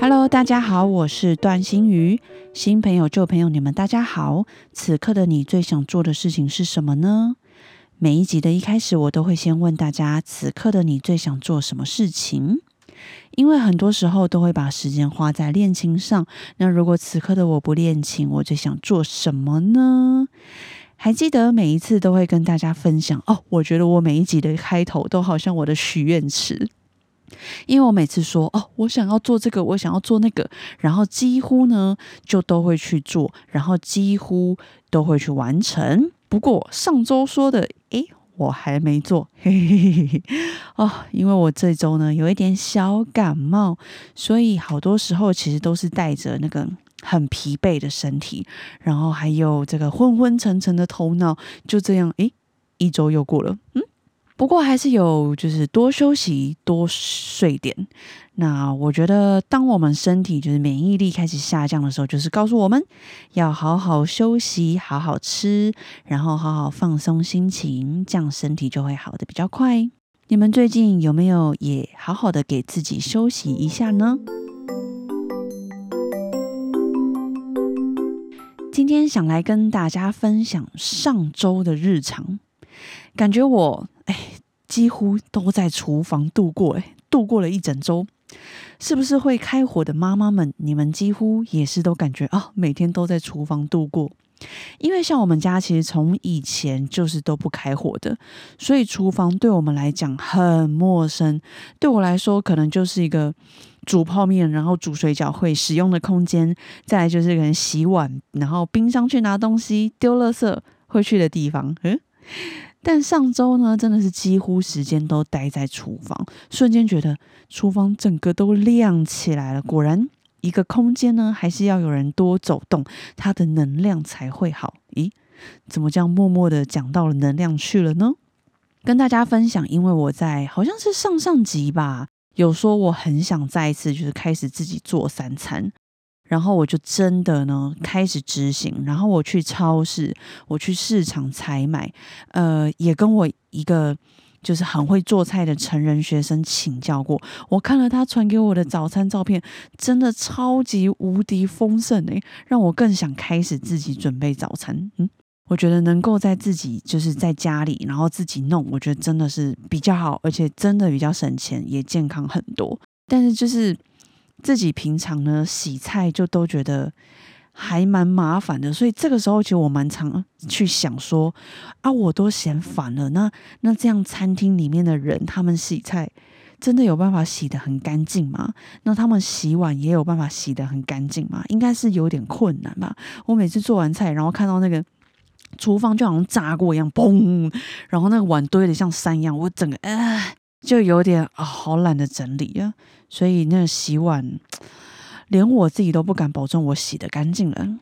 ？Hello，大家好，我是段心瑜。新朋友、旧朋友，你们大家好。此刻的你最想做的事情是什么呢？每一集的一开始，我都会先问大家：此刻的你最想做什么事情？因为很多时候都会把时间花在练琴上。那如果此刻的我不练琴，我最想做什么呢？还记得每一次都会跟大家分享哦。我觉得我每一集的开头都好像我的许愿池。因为我每次说哦，我想要做这个，我想要做那个，然后几乎呢就都会去做，然后几乎都会去完成。不过上周说的，诶，我还没做，嘿嘿嘿嘿哦，因为我这周呢有一点小感冒，所以好多时候其实都是带着那个很疲惫的身体，然后还有这个昏昏沉沉的头脑，就这样，诶，一周又过了，嗯。不过还是有，就是多休息、多睡点。那我觉得，当我们身体就是免疫力开始下降的时候，就是告诉我们要好好休息、好好吃，然后好好放松心情，这样身体就会好的比较快。你们最近有没有也好好的给自己休息一下呢？今天想来跟大家分享上周的日常。感觉我，几乎都在厨房度过哎，度过了一整周，是不是会开火的妈妈们？你们几乎也是都感觉啊，每天都在厨房度过。因为像我们家其实从以前就是都不开火的，所以厨房对我们来讲很陌生。对我来说，可能就是一个煮泡面、然后煮水饺会使用的空间，再来就是可能洗碗，然后冰箱去拿东西、丢垃圾会去的地方。嗯。但上周呢，真的是几乎时间都待在厨房，瞬间觉得厨房整个都亮起来了。果然，一个空间呢，还是要有人多走动，它的能量才会好。咦，怎么这样默默的讲到了能量去了呢？跟大家分享，因为我在好像是上上集吧，有说我很想再一次就是开始自己做三餐。然后我就真的呢开始执行，然后我去超市，我去市场采买，呃，也跟我一个就是很会做菜的成人学生请教过。我看了他传给我的早餐照片，真的超级无敌丰盛诶，让我更想开始自己准备早餐。嗯，我觉得能够在自己就是在家里，然后自己弄，我觉得真的是比较好，而且真的比较省钱，也健康很多。但是就是。自己平常呢洗菜就都觉得还蛮麻烦的，所以这个时候其实我蛮常去想说啊，我都嫌烦了。那那这样餐厅里面的人他们洗菜真的有办法洗的很干净吗？那他们洗碗也有办法洗的很干净吗？应该是有点困难吧。我每次做完菜，然后看到那个厨房就好像炸过一样，嘣，然后那个碗堆的像山一样，我整个哎。就有点啊，好懒得整理啊，所以那洗碗，连我自己都不敢保证我洗的干净了。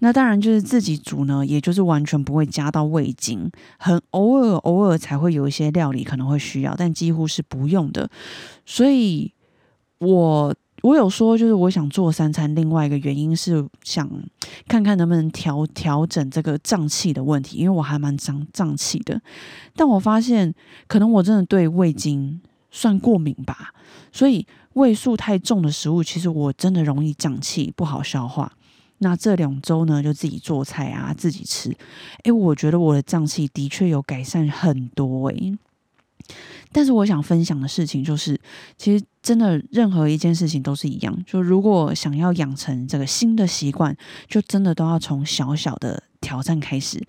那当然就是自己煮呢，也就是完全不会加到味精，很偶尔偶尔才会有一些料理可能会需要，但几乎是不用的。所以我。我有说，就是我想做三餐，另外一个原因是想看看能不能调调整这个胀气的问题，因为我还蛮胀胀气的。但我发现，可能我真的对味精算过敏吧，所以味素太重的食物，其实我真的容易胀气，不好消化。那这两周呢，就自己做菜啊，自己吃。诶，我觉得我的胀气的确有改善很多诶。但是我想分享的事情就是，其实真的任何一件事情都是一样。就如果想要养成这个新的习惯，就真的都要从小小的挑战开始。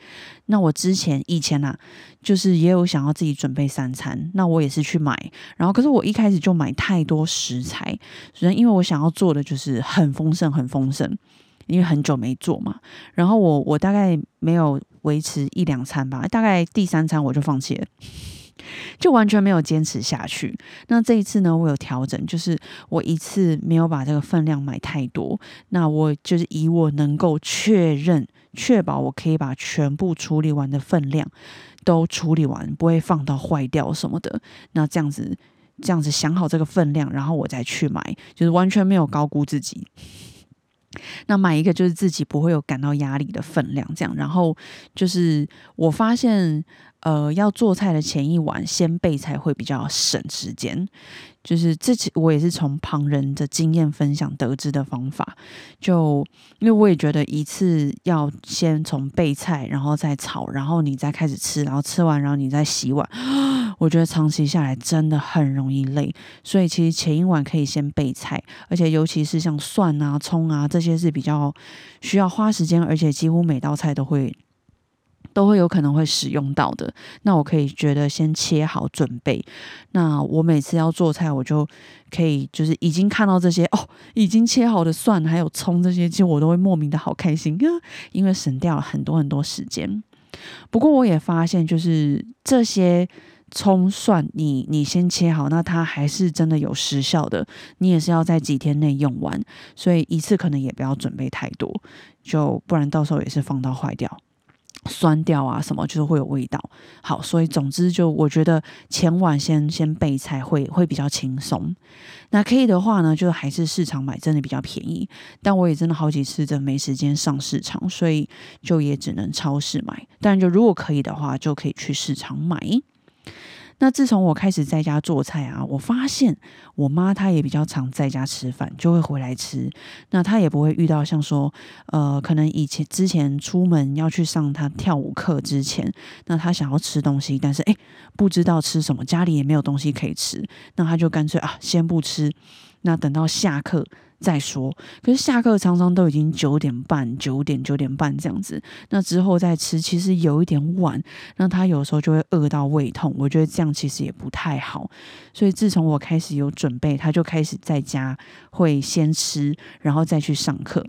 那我之前以前啊，就是也有想要自己准备三餐，那我也是去买，然后可是我一开始就买太多食材，首先因为我想要做的就是很丰盛，很丰盛，因为很久没做嘛。然后我我大概没有维持一两餐吧，大概第三餐我就放弃了。就完全没有坚持下去。那这一次呢，我有调整，就是我一次没有把这个分量买太多。那我就是以我能够确认、确保我可以把全部处理完的分量都处理完，不会放到坏掉什么的。那这样子，这样子想好这个分量，然后我再去买，就是完全没有高估自己。那买一个就是自己不会有感到压力的分量，这样。然后就是我发现。呃，要做菜的前一晚先备菜会比较省时间，就是这我也是从旁人的经验分享得知的方法。就因为我也觉得一次要先从备菜，然后再炒，然后你再开始吃，然后吃完然后你再洗碗，我觉得长期下来真的很容易累。所以其实前一晚可以先备菜，而且尤其是像蒜啊、葱啊这些是比较需要花时间，而且几乎每道菜都会。都会有可能会使用到的，那我可以觉得先切好准备。那我每次要做菜，我就可以就是已经看到这些哦，已经切好的蒜还有葱这些，其实我都会莫名的好开心，因为省掉了很多很多时间。不过我也发现，就是这些葱蒜，你你先切好，那它还是真的有时效的，你也是要在几天内用完，所以一次可能也不要准备太多，就不然到时候也是放到坏掉。酸掉啊，什么就是会有味道。好，所以总之就我觉得前晚先先备菜会会比较轻松。那可以的话呢，就还是市场买真的比较便宜。但我也真的好几次真没时间上市场，所以就也只能超市买。但就如果可以的话，就可以去市场买。那自从我开始在家做菜啊，我发现我妈她也比较常在家吃饭，就会回来吃。那她也不会遇到像说，呃，可能以前之前出门要去上她跳舞课之前，那她想要吃东西，但是诶不知道吃什么，家里也没有东西可以吃，那她就干脆啊先不吃，那等到下课。再说，可是下课常常都已经九点半、九点、九点半这样子，那之后再吃，其实有一点晚，那他有时候就会饿到胃痛。我觉得这样其实也不太好，所以自从我开始有准备，他就开始在家会先吃，然后再去上课。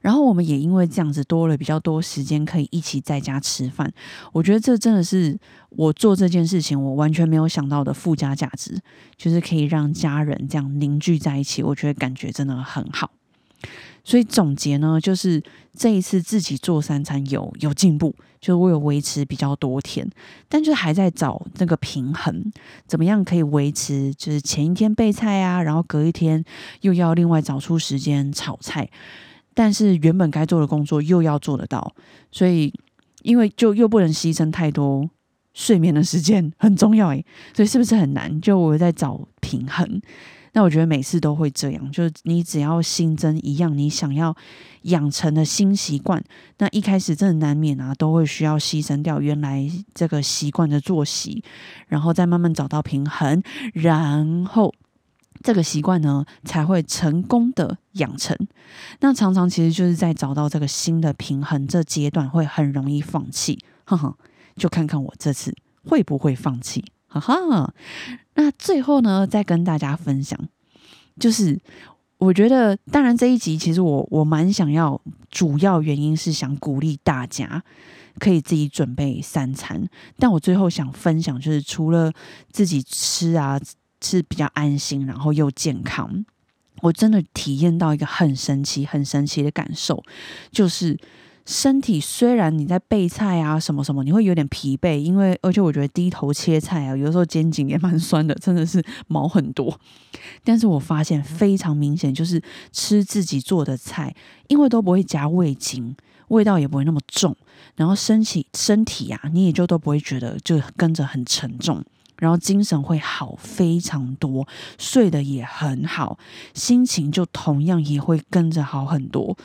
然后我们也因为这样子多了比较多时间可以一起在家吃饭，我觉得这真的是我做这件事情我完全没有想到的附加价值，就是可以让家人这样凝聚在一起，我觉得感觉真的很好。所以总结呢，就是这一次自己做三餐有有进步，就是我有维持比较多天，但就还在找那个平衡，怎么样可以维持？就是前一天备菜啊，然后隔一天又要另外找出时间炒菜。但是原本该做的工作又要做得到，所以因为就又不能牺牲太多睡眠的时间，很重要诶，所以是不是很难？就我在找平衡。那我觉得每次都会这样，就是你只要新增一样你想要养成的新习惯，那一开始真的难免啊，都会需要牺牲掉原来这个习惯的作息，然后再慢慢找到平衡，然后。这个习惯呢，才会成功的养成。那常常其实就是在找到这个新的平衡这阶段，会很容易放弃。哈哈，就看看我这次会不会放弃。哈哈，那最后呢，再跟大家分享，就是我觉得，当然这一集其实我我蛮想要，主要原因是想鼓励大家可以自己准备三餐。但我最后想分享，就是除了自己吃啊。是比较安心，然后又健康。我真的体验到一个很神奇、很神奇的感受，就是身体虽然你在备菜啊什么什么，你会有点疲惫，因为而且我觉得低头切菜啊，有时候肩颈也蛮酸的，真的是毛很多。但是我发现非常明显，就是吃自己做的菜，因为都不会加味精，味道也不会那么重，然后身体身体呀，你也就都不会觉得就跟着很沉重。然后精神会好非常多，睡得也很好，心情就同样也会跟着好很多。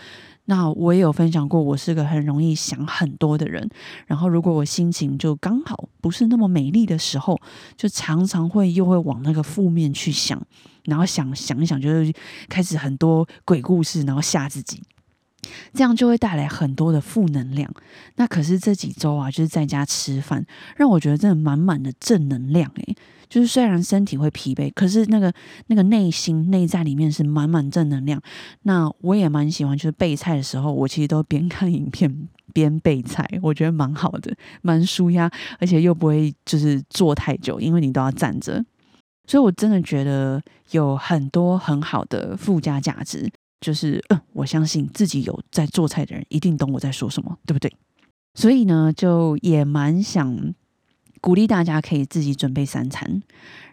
那我也有分享过，我是个很容易想很多的人。然后如果我心情就刚好不是那么美丽的时候，就常常会又会往那个负面去想，然后想想一想，就是开始很多鬼故事，然后吓自己。这样就会带来很多的负能量。那可是这几周啊，就是在家吃饭，让我觉得真的满满的正能量诶，就是虽然身体会疲惫，可是那个那个内心内在里面是满满正能量。那我也蛮喜欢，就是备菜的时候，我其实都边看影片 边备菜，我觉得蛮好的，蛮舒压，而且又不会就是坐太久，因为你都要站着。所以我真的觉得有很多很好的附加价值。就是，嗯，我相信自己有在做菜的人一定懂我在说什么，对不对？所以呢，就也蛮想鼓励大家可以自己准备三餐。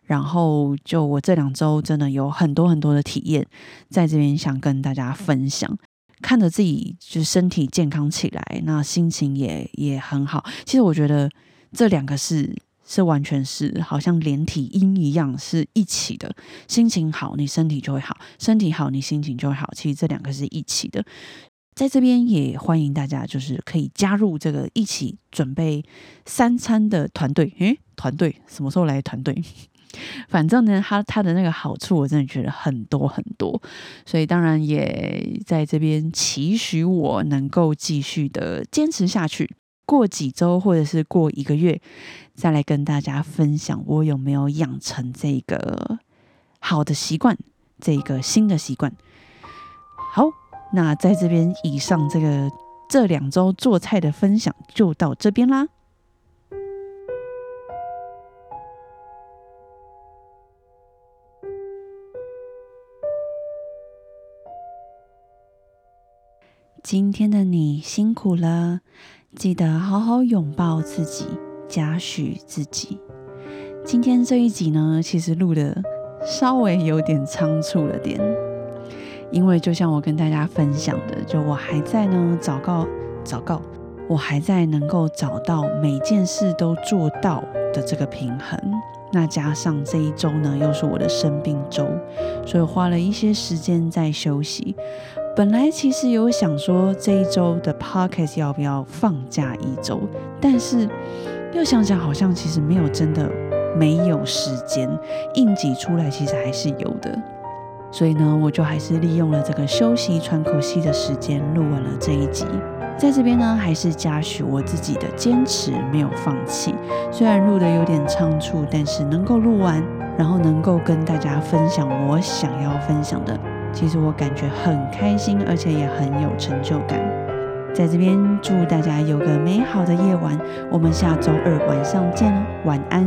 然后，就我这两周真的有很多很多的体验，在这边想跟大家分享。看着自己就是身体健康起来，那心情也也很好。其实我觉得这两个是。是完全是好像连体婴一样是一起的，心情好你身体就会好，身体好你心情就会好。其实这两个是一起的，在这边也欢迎大家就是可以加入这个一起准备三餐的团队。诶，团队什么时候来团队？反正呢，他他的那个好处我真的觉得很多很多，所以当然也在这边期许我能够继续的坚持下去。过几周或者是过一个月，再来跟大家分享我有没有养成这个好的习惯，这个新的习惯。好，那在这边以上这个这两周做菜的分享就到这边啦。今天的你辛苦了。记得好好拥抱自己，嘉许自己。今天这一集呢，其实录的稍微有点仓促了点，因为就像我跟大家分享的，就我还在呢，找告找告，我还在能够找到每件事都做到的这个平衡。那加上这一周呢，又是我的生病周，所以花了一些时间在休息。本来其实有想说这一周的 podcast 要不要放假一周，但是又想想好像其实没有真的没有时间硬挤出来，其实还是有的。所以呢，我就还是利用了这个休息喘口气的时间录完了这一集。在这边呢，还是嘉许我自己的坚持，没有放弃。虽然录的有点仓促，但是能够录完，然后能够跟大家分享我想要分享的。其实我感觉很开心，而且也很有成就感。在这边祝大家有个美好的夜晚，我们下周二晚上见，晚安。